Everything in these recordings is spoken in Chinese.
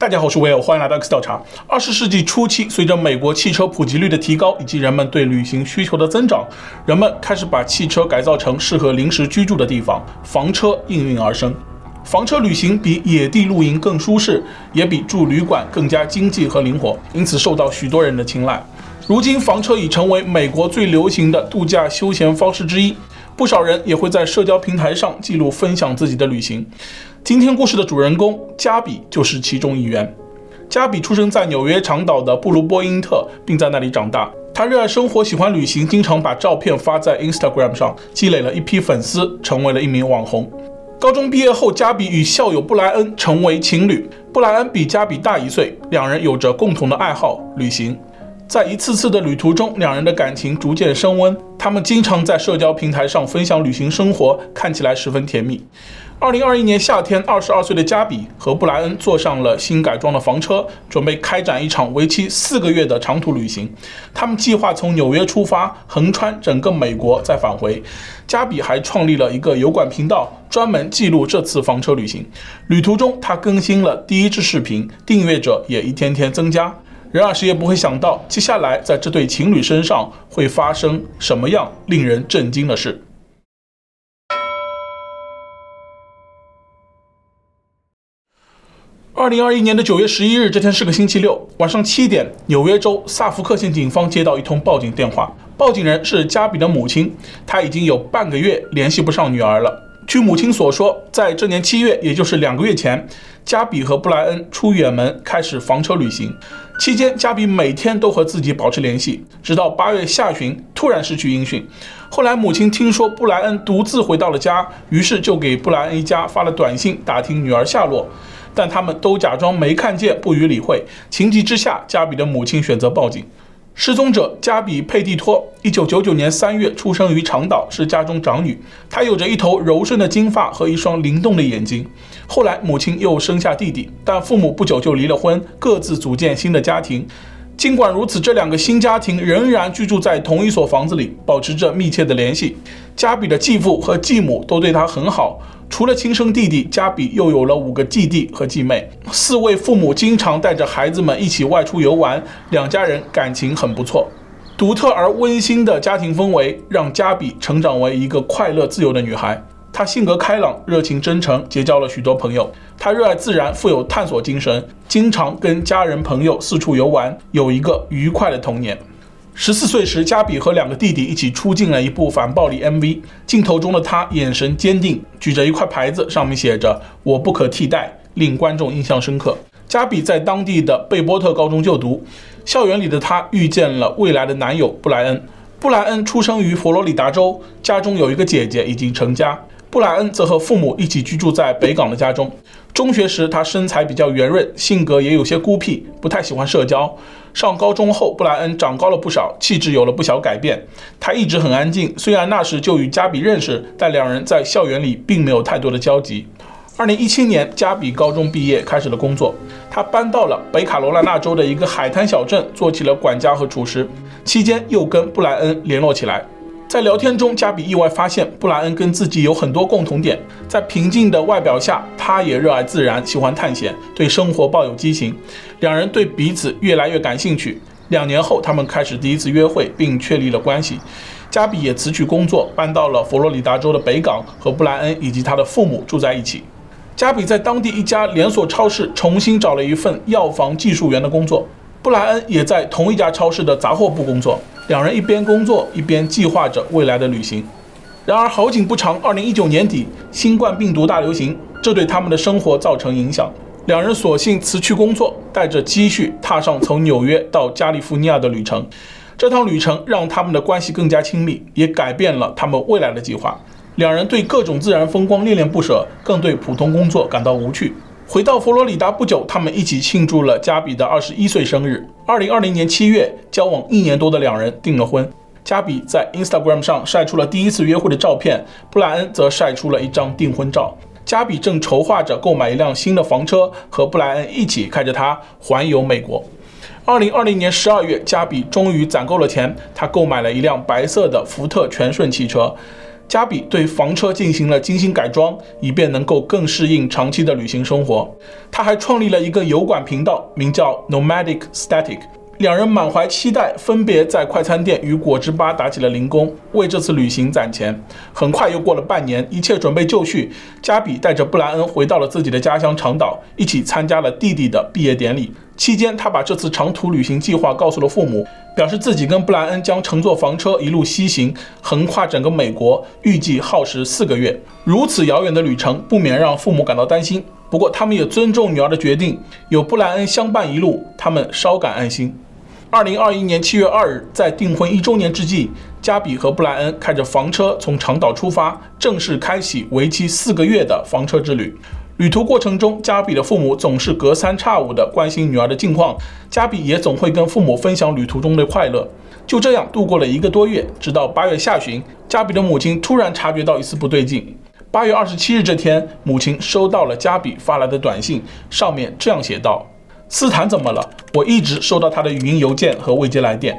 大家好，我是 Will，，欢迎来到 X 调查。二十世纪初期，随着美国汽车普及率的提高以及人们对旅行需求的增长，人们开始把汽车改造成适合临时居住的地方，房车应运而生。房车旅行比野地露营更舒适，也比住旅馆更加经济和灵活，因此受到许多人的青睐。如今，房车已成为美国最流行的度假休闲方式之一，不少人也会在社交平台上记录分享自己的旅行。今天故事的主人公加比就是其中一员。加比出生在纽约长岛的布鲁波因特，并在那里长大。他热爱生活，喜欢旅行，经常把照片发在 Instagram 上，积累了一批粉丝，成为了一名网红。高中毕业后，加比与校友布莱恩成为情侣。布莱恩比加比大一岁，两人有着共同的爱好——旅行。在一次次的旅途中，两人的感情逐渐升温。他们经常在社交平台上分享旅行生活，看起来十分甜蜜。二零二一年夏天，二十二岁的加比和布莱恩坐上了新改装的房车，准备开展一场为期四个月的长途旅行。他们计划从纽约出发，横穿整个美国，再返回。加比还创立了一个油管频道，专门记录这次房车旅行。旅途中，他更新了第一支视频，订阅者也一天天增加。然而，谁也不会想到，接下来在这对情侣身上会发生什么样令人震惊的事。二零二一年的九月十一日，这天是个星期六，晚上七点，纽约州萨福克县警方接到一通报警电话，报警人是加比的母亲，她已经有半个月联系不上女儿了。据母亲所说，在这年七月，也就是两个月前，加比和布莱恩出远门开始房车旅行，期间加比每天都和自己保持联系，直到八月下旬突然失去音讯。后来母亲听说布莱恩独自回到了家，于是就给布莱恩一家发了短信打听女儿下落。但他们都假装没看见，不予理会。情急之下，加比的母亲选择报警。失踪者加比佩蒂托，一九九九年三月出生于长岛，是家中长女。她有着一头柔顺的金发和一双灵动的眼睛。后来母亲又生下弟弟，但父母不久就离了婚，各自组建新的家庭。尽管如此，这两个新家庭仍然居住在同一所房子里，保持着密切的联系。加比的继父和继母都对他很好。除了亲生弟弟，加比又有了五个继弟和继妹。四位父母经常带着孩子们一起外出游玩，两家人感情很不错。独特而温馨的家庭氛围让加比成长为一个快乐自由的女孩。她性格开朗、热情真诚，结交了许多朋友。她热爱自然，富有探索精神，经常跟家人朋友四处游玩，有一个愉快的童年。十四岁时，加比和两个弟弟一起出镜了一部反暴力 MV。镜头中的他眼神坚定，举着一块牌子，上面写着“我不可替代”，令观众印象深刻。加比在当地的贝波特高中就读，校园里的他遇见了未来的男友布莱恩。布莱恩出生于佛罗里达州，家中有一个姐姐已经成家。布莱恩则和父母一起居住在北港的家中。中学时，他身材比较圆润，性格也有些孤僻，不太喜欢社交。上高中后，布莱恩长高了不少，气质有了不小改变。他一直很安静，虽然那时就与加比认识，但两人在校园里并没有太多的交集。二零一七年，加比高中毕业，开始了工作。他搬到了北卡罗来纳州的一个海滩小镇，做起了管家和厨师。期间，又跟布莱恩联络起来。在聊天中，加比意外发现布莱恩跟自己有很多共同点。在平静的外表下，他也热爱自然，喜欢探险，对生活抱有激情。两人对彼此越来越感兴趣。两年后，他们开始第一次约会，并确立了关系。加比也辞去工作，搬到了佛罗里达州的北港，和布莱恩以及他的父母住在一起。加比在当地一家连锁超市重新找了一份药房技术员的工作。布莱恩也在同一家超市的杂货部工作。两人一边工作一边计划着未来的旅行，然而好景不长，二零一九年底新冠病毒大流行，这对他们的生活造成影响。两人索性辞去工作，带着积蓄踏上从纽约到加利福尼亚的旅程。这趟旅程让他们的关系更加亲密，也改变了他们未来的计划。两人对各种自然风光恋恋不舍，更对普通工作感到无趣。回到佛罗里达不久，他们一起庆祝了加比的二十一岁生日。二零二零年七月，交往一年多的两人订了婚。加比在 Instagram 上晒出了第一次约会的照片，布莱恩则晒出了一张订婚照。加比正筹划着购买一辆新的房车，和布莱恩一起开着它环游美国。二零二零年十二月，加比终于攒够了钱，他购买了一辆白色的福特全顺汽车。加比对房车进行了精心改装，以便能够更适应长期的旅行生活。他还创立了一个油管频道，名叫 Nomadic Static。两人满怀期待，分别在快餐店与果汁吧打起了零工，为这次旅行攒钱。很快又过了半年，一切准备就绪，加比带着布莱恩回到了自己的家乡长岛，一起参加了弟弟的毕业典礼。期间，他把这次长途旅行计划告诉了父母，表示自己跟布莱恩将乘坐房车一路西行，横跨整个美国，预计耗时四个月。如此遥远的旅程，不免让父母感到担心。不过，他们也尊重女儿的决定，有布莱恩相伴一路，他们稍感安心。二零二一年七月二日，在订婚一周年之际，加比和布莱恩开着房车从长岛出发，正式开启为期四个月的房车之旅。旅途过程中，加比的父母总是隔三差五的关心女儿的近况，加比也总会跟父母分享旅途中的快乐。就这样度过了一个多月，直到八月下旬，加比的母亲突然察觉到一丝不对劲。八月二十七日这天，母亲收到了加比发来的短信，上面这样写道。斯坦怎么了？我一直收到他的语音邮件和未接来电。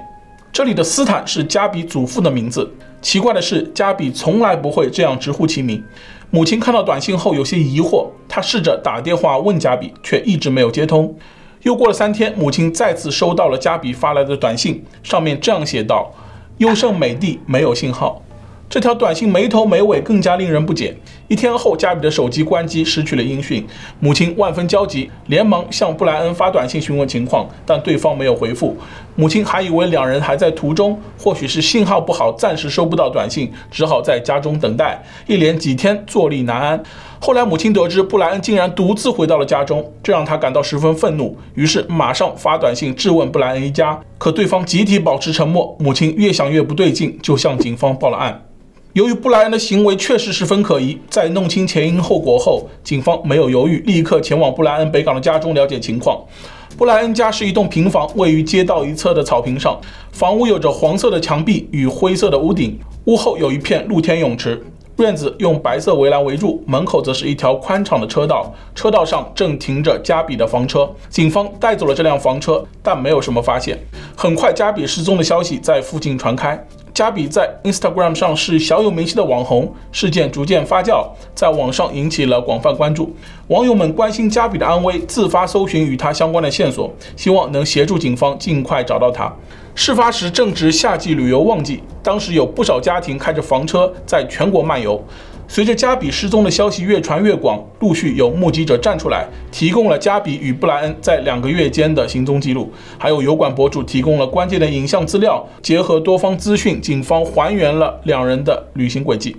这里的斯坦是加比祖父的名字。奇怪的是，加比从来不会这样直呼其名。母亲看到短信后有些疑惑，她试着打电话问加比，却一直没有接通。又过了三天，母亲再次收到了加比发来的短信，上面这样写道：“优胜美地没有信号。”这条短信没头没尾，更加令人不解。一天后，加比的手机关机，失去了音讯。母亲万分焦急，连忙向布莱恩发短信询问情况，但对方没有回复。母亲还以为两人还在途中，或许是信号不好，暂时收不到短信，只好在家中等待。一连几天坐立难安。后来，母亲得知布莱恩竟然独自回到了家中，这让她感到十分愤怒，于是马上发短信质问布莱恩一家。可对方集体保持沉默。母亲越想越不对劲，就向警方报了案。由于布莱恩的行为确实十分可疑，在弄清前因后果后，警方没有犹豫，立刻前往布莱恩北港的家中了解情况。布莱恩家是一栋平房，位于街道一侧的草坪上，房屋有着黄色的墙壁与灰色的屋顶，屋后有一片露天泳池，院子用白色围栏围住，门口则是一条宽敞的车道，车道上正停着加比的房车。警方带走了这辆房车，但没有什么发现。很快，加比失踪的消息在附近传开。加比在 Instagram 上是小有名气的网红，事件逐渐发酵，在网上引起了广泛关注。网友们关心加比的安危，自发搜寻与他相关的线索，希望能协助警方尽快找到他。事发时正值夏季旅游旺季，当时有不少家庭开着房车在全国漫游。随着加比失踪的消息越传越广，陆续有目击者站出来，提供了加比与布莱恩在两个月间的行踪记录，还有油管博主提供了关键的影像资料，结合多方资讯，警方还原了两人的旅行轨迹。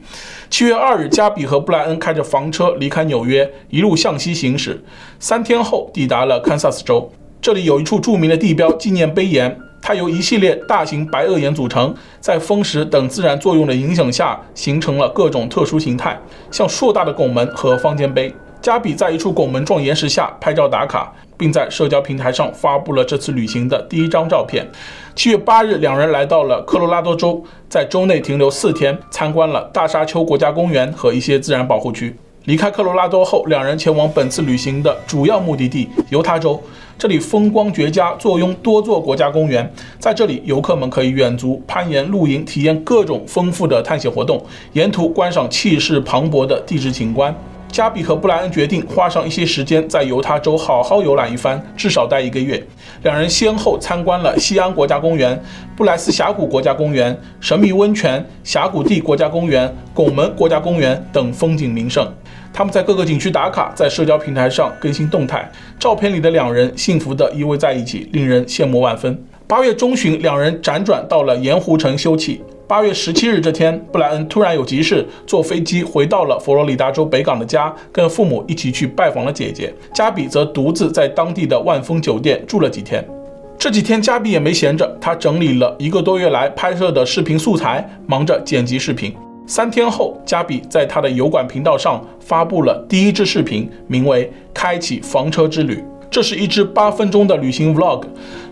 七月二日，加比和布莱恩开着房车离开纽约，一路向西行驶，三天后抵达了堪萨斯州，这里有一处著名的地标纪念碑岩。它由一系列大型白垩岩组成，在风蚀等自然作用的影响下，形成了各种特殊形态，像硕大的拱门和方尖碑。加比在一处拱门状岩石下拍照打卡，并在社交平台上发布了这次旅行的第一张照片。七月八日，两人来到了科罗拉多州，在州内停留四天，参观了大沙丘国家公园和一些自然保护区。离开科罗拉多后，两人前往本次旅行的主要目的地犹他州。这里风光绝佳，坐拥多座国家公园。在这里，游客们可以远足、攀岩、露营，体验各种丰富的探险活动，沿途观赏气势磅礴的地质景观。加比和布莱恩决定花上一些时间在犹他州好好游览一番，至少待一个月。两人先后参观了西安国家公园、布莱斯峡谷国家公园、神秘温泉、峡谷地国家公园、拱门国家公园等风景名胜。他们在各个景区打卡，在社交平台上更新动态。照片里的两人幸福地依偎在一起，令人羡慕万分。八月中旬，两人辗转到了盐湖城休憩。八月十七日这天，布莱恩突然有急事，坐飞机回到了佛罗里达州北港的家，跟父母一起去拜访了姐姐。加比则独自在当地的万丰酒店住了几天。这几天，加比也没闲着，他整理了一个多月来拍摄的视频素材，忙着剪辑视频。三天后，加比在他的油管频道上发布了第一支视频，名为《开启房车之旅》。这是一支八分钟的旅行 vlog，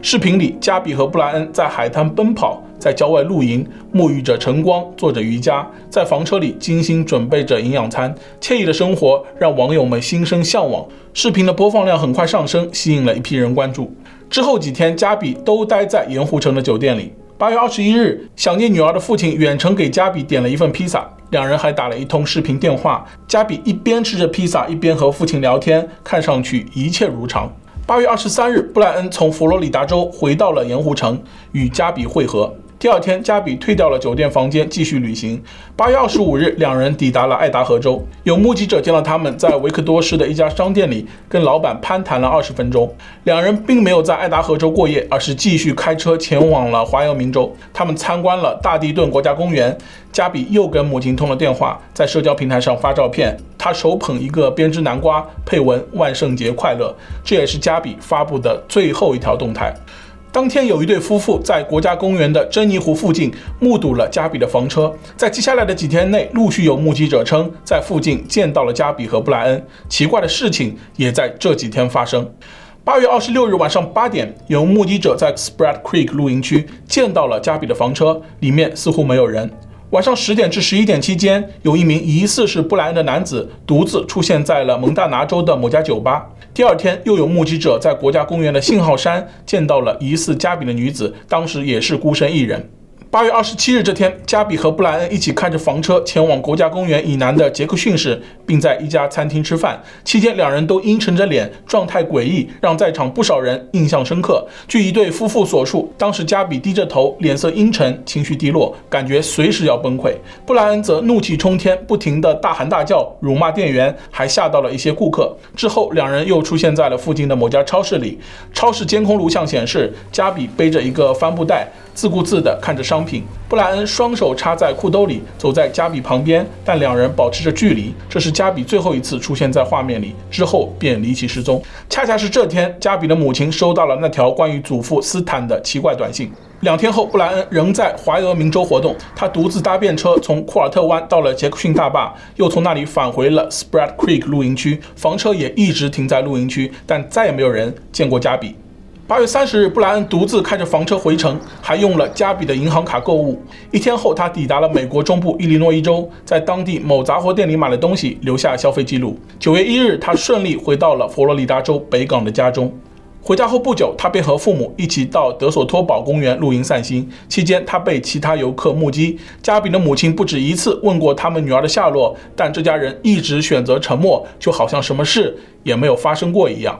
视频里加比和布莱恩在海滩奔跑，在郊外露营，沐浴着晨光，做着瑜伽，在房车里精心准备着营养餐，惬意的生活让网友们心生向往。视频的播放量很快上升，吸引了一批人关注。之后几天，加比都待在盐湖城的酒店里。八月二十一日，想念女儿的父亲远程给加比点了一份披萨。两人还打了一通视频电话。加比一边吃着披萨，一边和父亲聊天，看上去一切如常。八月二十三日，布莱恩从佛罗里达州回到了盐湖城，与加比会合。第二天，加比退掉了酒店房间，继续旅行。八月二十五日，两人抵达了爱达荷州。有目击者见到他们在维克多市的一家商店里跟老板攀谈了二十分钟。两人并没有在爱达荷州过夜，而是继续开车前往了华犹明州。他们参观了大地顿国家公园。加比又跟母亲通了电话，在社交平台上发照片，他手捧一个编织南瓜，配文“万圣节快乐”。这也是加比发布的最后一条动态。当天有一对夫妇在国家公园的珍妮湖附近目睹了加比的房车，在接下来的几天内，陆续有目击者称在附近见到了加比和布莱恩。奇怪的事情也在这几天发生。八月二十六日晚上八点，有目击者在 Spread Creek 露营区见到了加比的房车，里面似乎没有人。晚上十点至十一点期间，有一名疑似是布莱恩的男子独自出现在了蒙大拿州的某家酒吧。第二天，又有目击者在国家公园的信号山见到了疑似加比的女子，当时也是孤身一人。八月二十七日这天，加比和布莱恩一起开着房车前往国家公园以南的杰克逊市，并在一家餐厅吃饭。期间，两人都阴沉着脸，状态诡异，让在场不少人印象深刻。据一对夫妇所述，当时加比低着头，脸色阴沉，情绪低落，感觉随时要崩溃。布莱恩则怒气冲天，不停地大喊大叫，辱骂店员，还吓到了一些顾客。之后，两人又出现在了附近的某家超市里。超市监控录像显示，加比背着一个帆布袋。自顾自地看着商品，布莱恩双手插在裤兜里，走在加比旁边，但两人保持着距离。这是加比最后一次出现在画面里，之后便离奇失踪。恰恰是这天，加比的母亲收到了那条关于祖父斯坦的奇怪短信。两天后，布莱恩仍在怀俄明州活动，他独自搭便车从库尔特湾到了杰克逊大坝，又从那里返回了 Spread Creek 露营区，房车也一直停在露营区，但再也没有人见过加比。八月三十日，布莱恩独自开着房车回城，还用了加比的银行卡购物。一天后，他抵达了美国中部伊利诺伊州，在当地某杂货店里买了东西，留下消费记录。九月一日，他顺利回到了佛罗里达州北港的家中。回家后不久，他便和父母一起到德索托堡公园露营散心。期间，他被其他游客目击。加比的母亲不止一次问过他们女儿的下落，但这家人一直选择沉默，就好像什么事也没有发生过一样。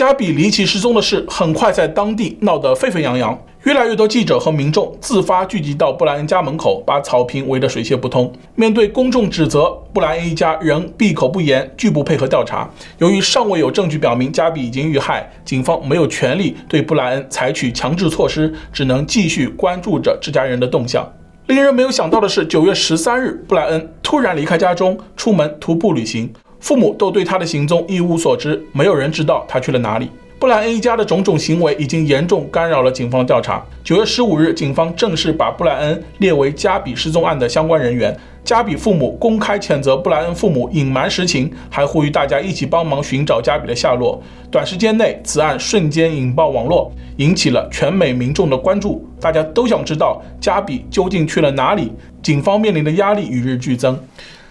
加比离奇失踪的事很快在当地闹得沸沸扬扬，越来越多记者和民众自发聚集到布莱恩家门口，把草坪围得水泄不通。面对公众指责，布莱恩一家仍闭口不言，拒不配合调查。由于尚未有证据表明加比已经遇害，警方没有权利对布莱恩采取强制措施，只能继续关注着这家人的动向。令人没有想到的是，九月十三日，布莱恩突然离开家中，出门徒步旅行。父母都对他的行踪一无所知，没有人知道他去了哪里。布莱恩一家的种种行为已经严重干扰了警方调查。九月十五日，警方正式把布莱恩列为加比失踪案的相关人员。加比父母公开谴责布莱恩父母隐瞒实情，还呼吁大家一起帮忙寻找加比的下落。短时间内，此案瞬间引爆网络，引起了全美民众的关注。大家都想知道加比究竟去了哪里。警方面临的压力与日俱增。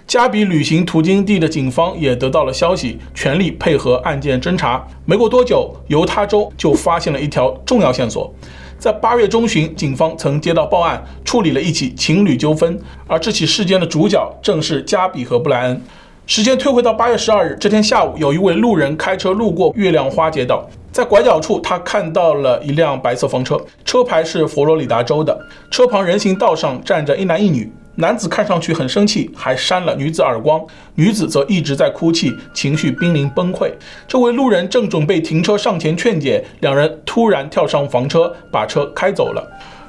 加比旅行途经地的警方也得到了消息，全力配合案件侦查。没过多久，犹他州就发现了一条重要线索。在八月中旬，警方曾接到报案，处理了一起情侣纠纷，而这起事件的主角正是加比和布莱恩。时间推回到八月十二日，这天下午，有一位路人开车路过月亮花街道，在拐角处，他看到了一辆白色房车，车牌是佛罗里达州的，车旁人行道上站着一男一女。男子看上去很生气，还扇了女子耳光。女子则一直在哭泣，情绪濒临崩溃。这位路人正准备停车上前劝解，两人突然跳上房车，把车开走了。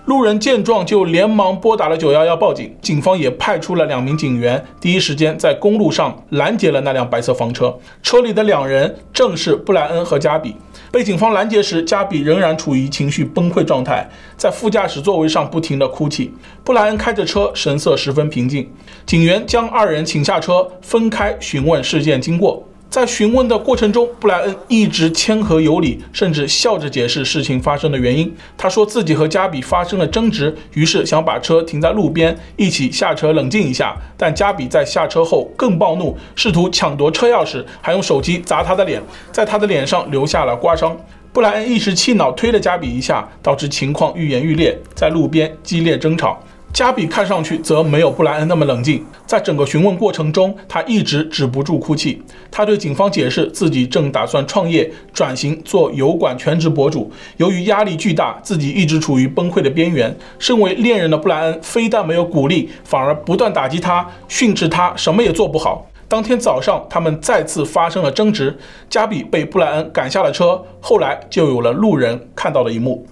路人见状就连忙拨打了九幺幺报警，警方也派出了两名警员，第一时间在公路上拦截了那辆白色房车。车里的两人正是布莱恩和加比。被警方拦截时，加比仍然处于情绪崩溃状态，在副驾驶座位上不停地哭泣。布莱恩开着车，神色十分平静。警员将二人请下车，分开询问事件经过。在询问的过程中，布莱恩一直谦和有礼，甚至笑着解释事情发生的原因。他说自己和加比发生了争执，于是想把车停在路边，一起下车冷静一下。但加比在下车后更暴怒，试图抢夺车钥匙，还用手机砸他的脸，在他的脸上留下了刮伤。布莱恩一时气恼，推了加比一下，导致情况愈演愈烈，在路边激烈争吵。加比看上去则没有布莱恩那么冷静，在整个询问过程中，他一直止不住哭泣。他对警方解释自己正打算创业，转型做油管全职博主，由于压力巨大，自己一直处于崩溃的边缘。身为恋人的布莱恩非但没有鼓励，反而不断打击他，训斥他什么也做不好。当天早上，他们再次发生了争执，加比被布莱恩赶下了车。后来就有了路人看到的一幕。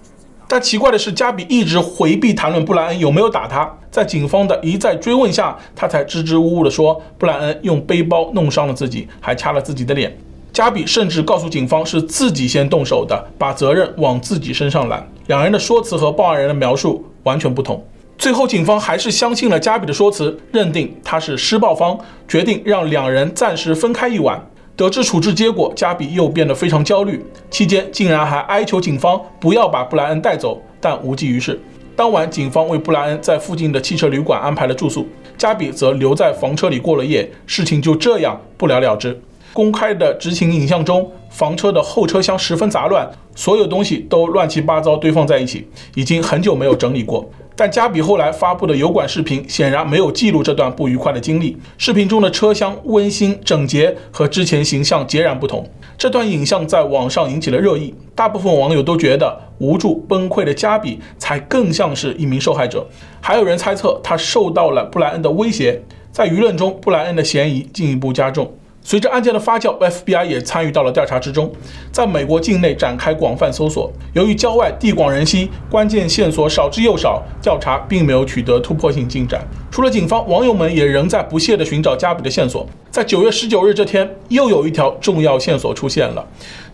但奇怪的是，加比一直回避谈论布莱恩有没有打他。在警方的一再追问下，他才支支吾吾地说，布莱恩用背包弄伤了自己，还掐了自己的脸。加比甚至告诉警方是自己先动手的，把责任往自己身上揽。两人的说辞和报案人的描述完全不同。最后，警方还是相信了加比的说辞，认定他是施暴方，决定让两人暂时分开一晚。得知处置结果，加比又变得非常焦虑，期间竟然还哀求警方不要把布莱恩带走，但无济于事。当晚，警方为布莱恩在附近的汽车旅馆安排了住宿，加比则留在房车里过了夜。事情就这样不了了之。公开的执勤影像中，房车的后车厢十分杂乱，所有东西都乱七八糟堆放在一起，已经很久没有整理过。但加比后来发布的油管视频显然没有记录这段不愉快的经历。视频中的车厢温馨整洁，和之前形象截然不同。这段影像在网上引起了热议，大部分网友都觉得无助崩溃的加比才更像是一名受害者，还有人猜测他受到了布莱恩的威胁。在舆论中，布莱恩的嫌疑进一步加重。随着案件的发酵，FBI 也参与到了调查之中，在美国境内展开广泛搜索。由于郊外地广人稀，关键线索少之又少，调查并没有取得突破性进展。除了警方，网友们也仍在不懈地寻找加比的线索。在九月十九日这天，又有一条重要线索出现了。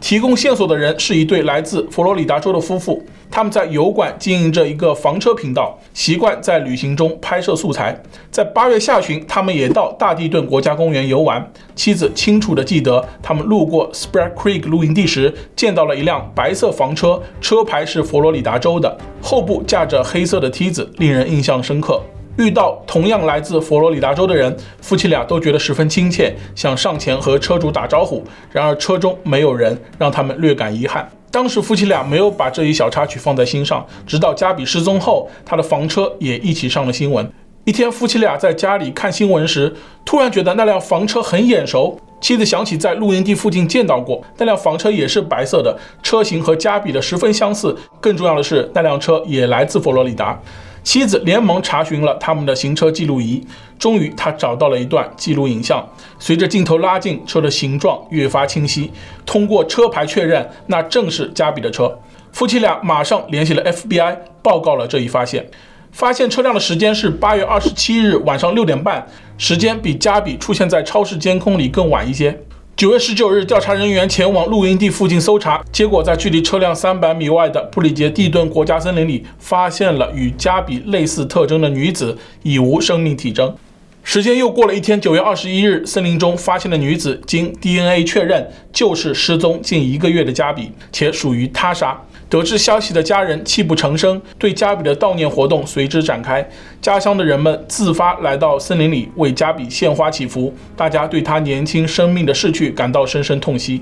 提供线索的人是一对来自佛罗里达州的夫妇，他们在油管经营着一个房车频道，习惯在旅行中拍摄素材。在八月下旬，他们也到大地顿国家公园游玩。妻子清楚地记得，他们路过 Spread Creek 露营地时，见到了一辆白色房车，车牌是佛罗里达州的，后部架着黑色的梯子，令人印象深刻。遇到同样来自佛罗里达州的人，夫妻俩都觉得十分亲切，想上前和车主打招呼。然而车中没有人，让他们略感遗憾。当时夫妻俩没有把这一小插曲放在心上，直到加比失踪后，他的房车也一起上了新闻。一天，夫妻俩在家里看新闻时，突然觉得那辆房车很眼熟。妻子想起在露营地附近见到过那辆房车，也是白色的，车型和加比的十分相似。更重要的是，那辆车也来自佛罗里达。妻子连忙查询了他们的行车记录仪，终于他找到了一段记录影像。随着镜头拉近，车的形状越发清晰。通过车牌确认，那正是加比的车。夫妻俩马上联系了 FBI，报告了这一发现。发现车辆的时间是八月二十七日晚上六点半，时间比加比出现在超市监控里更晚一些。九月十九日，调查人员前往露营地附近搜查，结果在距离车辆三百米外的布里杰蒂顿国家森林里，发现了与加比类似特征的女子，已无生命体征。时间又过了一天，九月二十一日，森林中发现的女子经 DNA 确认，就是失踪近一个月的加比，且属于他杀。得知消息的家人泣不成声，对加比的悼念活动随之展开。家乡的人们自发来到森林里为加比献花祈福，大家对她年轻生命的逝去感到深深痛惜。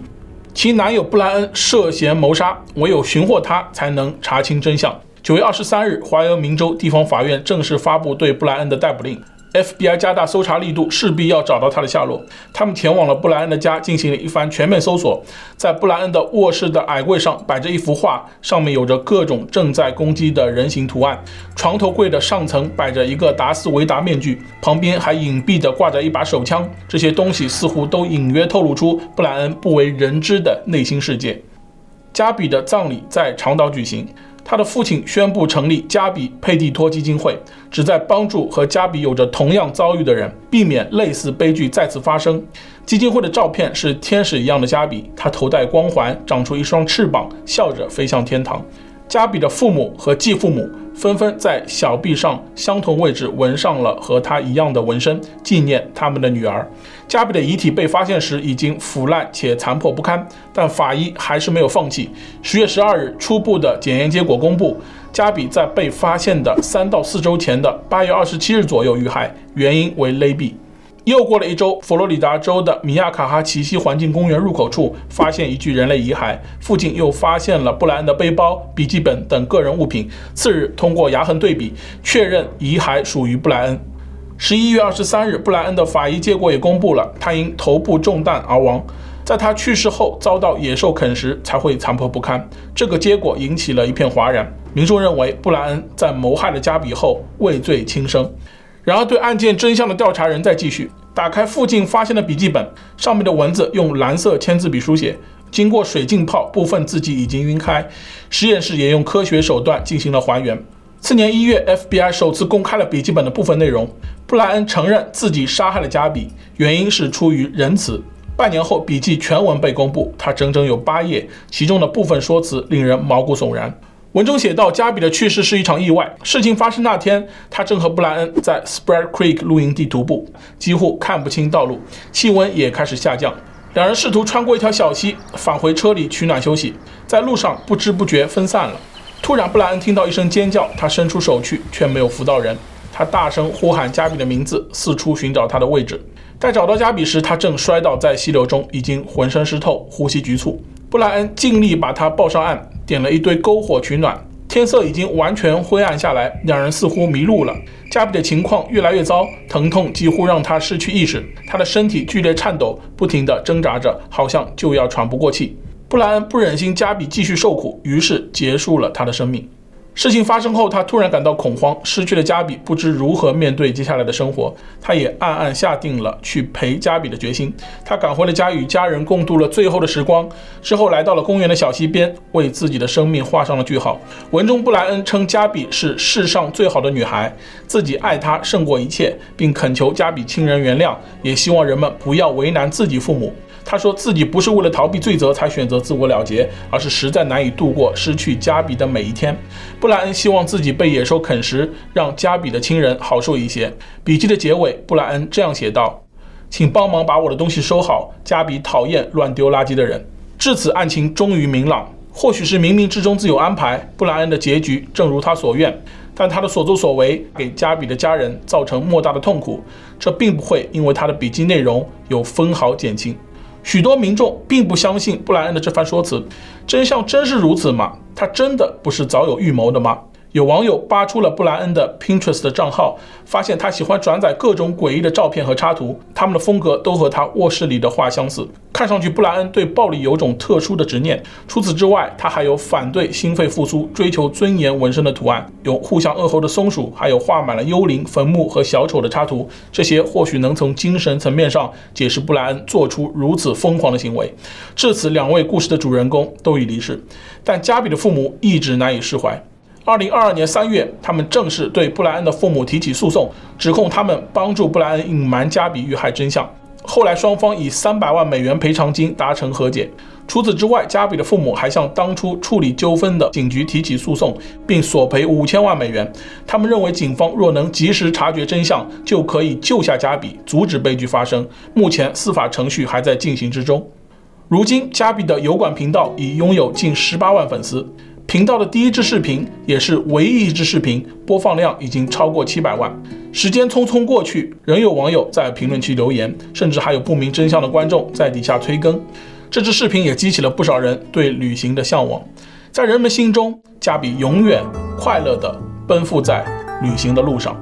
其男友布莱恩涉嫌谋杀，唯有寻获他才能查清真相。九月二十三日，怀俄明州地方法院正式发布对布莱恩的逮捕令。FBI 加大搜查力度，势必要找到他的下落。他们前往了布莱恩的家，进行了一番全面搜索。在布莱恩的卧室的矮柜上摆着一幅画，上面有着各种正在攻击的人形图案。床头柜的上层摆着一个达斯维达面具，旁边还隐蔽地挂着一把手枪。这些东西似乎都隐约透露出布莱恩不为人知的内心世界。加比的葬礼在长岛举行。他的父亲宣布成立加比佩蒂托基金会，旨在帮助和加比有着同样遭遇的人，避免类似悲剧再次发生。基金会的照片是天使一样的加比，他头戴光环，长出一双翅膀，笑着飞向天堂。加比的父母和继父母纷纷在小臂上相同位置纹上了和他一样的纹身，纪念他们的女儿。加比的遗体被发现时已经腐烂且残破不堪，但法医还是没有放弃。十月十二日，初步的检验结果公布，加比在被发现的三到四周前的八月二十七日左右遇害，原因为勒毙。又过了一周，佛罗里达州的米亚卡哈奇西环境公园入口处发现一具人类遗骸，附近又发现了布莱恩的背包、笔记本等个人物品。次日，通过牙痕对比，确认遗骸属于布莱恩。十一月二十三日，布莱恩的法医结果也公布了，他因头部中弹而亡。在他去世后遭到野兽啃食，才会残破不堪。这个结果引起了一片哗然。民众认为布莱恩在谋害了加比后畏罪轻生。然而，对案件真相的调查仍在继续。打开附近发现的笔记本，上面的文字用蓝色签字笔书写，经过水浸泡，部分字迹已经晕开。实验室也用科学手段进行了还原。次年一月，FBI 首次公开了笔记本的部分内容。布莱恩承认自己杀害了加比，原因是出于仁慈。半年后，笔记全文被公布，它整整有八页，其中的部分说辞令人毛骨悚然。文中写道：加比的去世是一场意外。事情发生那天，他正和布莱恩在 Spread Creek 露营地徒步，几乎看不清道路，气温也开始下降。两人试图穿过一条小溪，返回车里取暖休息，在路上不知不觉分散了。突然，布莱恩听到一声尖叫，他伸出手去，却没有扶到人。他大声呼喊加比的名字，四处寻找他的位置。待找到加比时，他正摔倒在溪流中，已经浑身湿透，呼吸局促。布莱恩尽力把他抱上岸，点了一堆篝火取暖。天色已经完全灰暗下来，两人似乎迷路了。加比的情况越来越糟，疼痛几乎让他失去意识，他的身体剧烈颤抖，不停地挣扎着，好像就要喘不过气。布莱恩不忍心加比继续受苦，于是结束了他的生命。事情发生后，他突然感到恐慌，失去了加比，不知如何面对接下来的生活。他也暗暗下定了去陪加比的决心。他赶回了家，与家人共度了最后的时光。之后来到了公园的小溪边，为自己的生命画上了句号。文中，布莱恩称加比是世上最好的女孩，自己爱她胜过一切，并恳求加比亲人原谅，也希望人们不要为难自己父母。他说自己不是为了逃避罪责才选择自我了结，而是实在难以度过失去加比的每一天。布莱恩希望自己被野兽啃食，让加比的亲人好受一些。笔记的结尾，布莱恩这样写道：“请帮忙把我的东西收好，加比讨厌乱丢垃圾的人。”至此，案情终于明朗。或许是冥冥之中自有安排，布莱恩的结局正如他所愿。但他的所作所为给加比的家人造成莫大的痛苦，这并不会因为他的笔记内容有分毫减轻。许多民众并不相信布莱恩的这番说辞，真相真是如此吗？他真的不是早有预谋的吗？有网友扒出了布莱恩的 Pinterest 的账号，发现他喜欢转载各种诡异的照片和插图，他们的风格都和他卧室里的画相似。看上去布莱恩对暴力有种特殊的执念。除此之外，他还有反对心肺复苏、追求尊严纹身的图案，有互相恶吼的松鼠，还有画满了幽灵、坟墓和小丑的插图。这些或许能从精神层面上解释布莱恩做出如此疯狂的行为。至此，两位故事的主人公都已离世，但加比的父母一直难以释怀。二零二二年三月，他们正式对布莱恩的父母提起诉讼，指控他们帮助布莱恩隐瞒加比遇害真相。后来，双方以三百万美元赔偿金达成和解。除此之外，加比的父母还向当初处理纠纷的警局提起诉讼，并索赔五千万美元。他们认为，警方若能及时察觉真相，就可以救下加比，阻止悲剧发生。目前，司法程序还在进行之中。如今，加比的油管频道已拥有近十八万粉丝。频道的第一支视频，也是唯一一支视频，播放量已经超过七百万。时间匆匆过去，仍有网友在评论区留言，甚至还有不明真相的观众在底下催更。这支视频也激起了不少人对旅行的向往。在人们心中，加比永远快乐地奔赴在旅行的路上。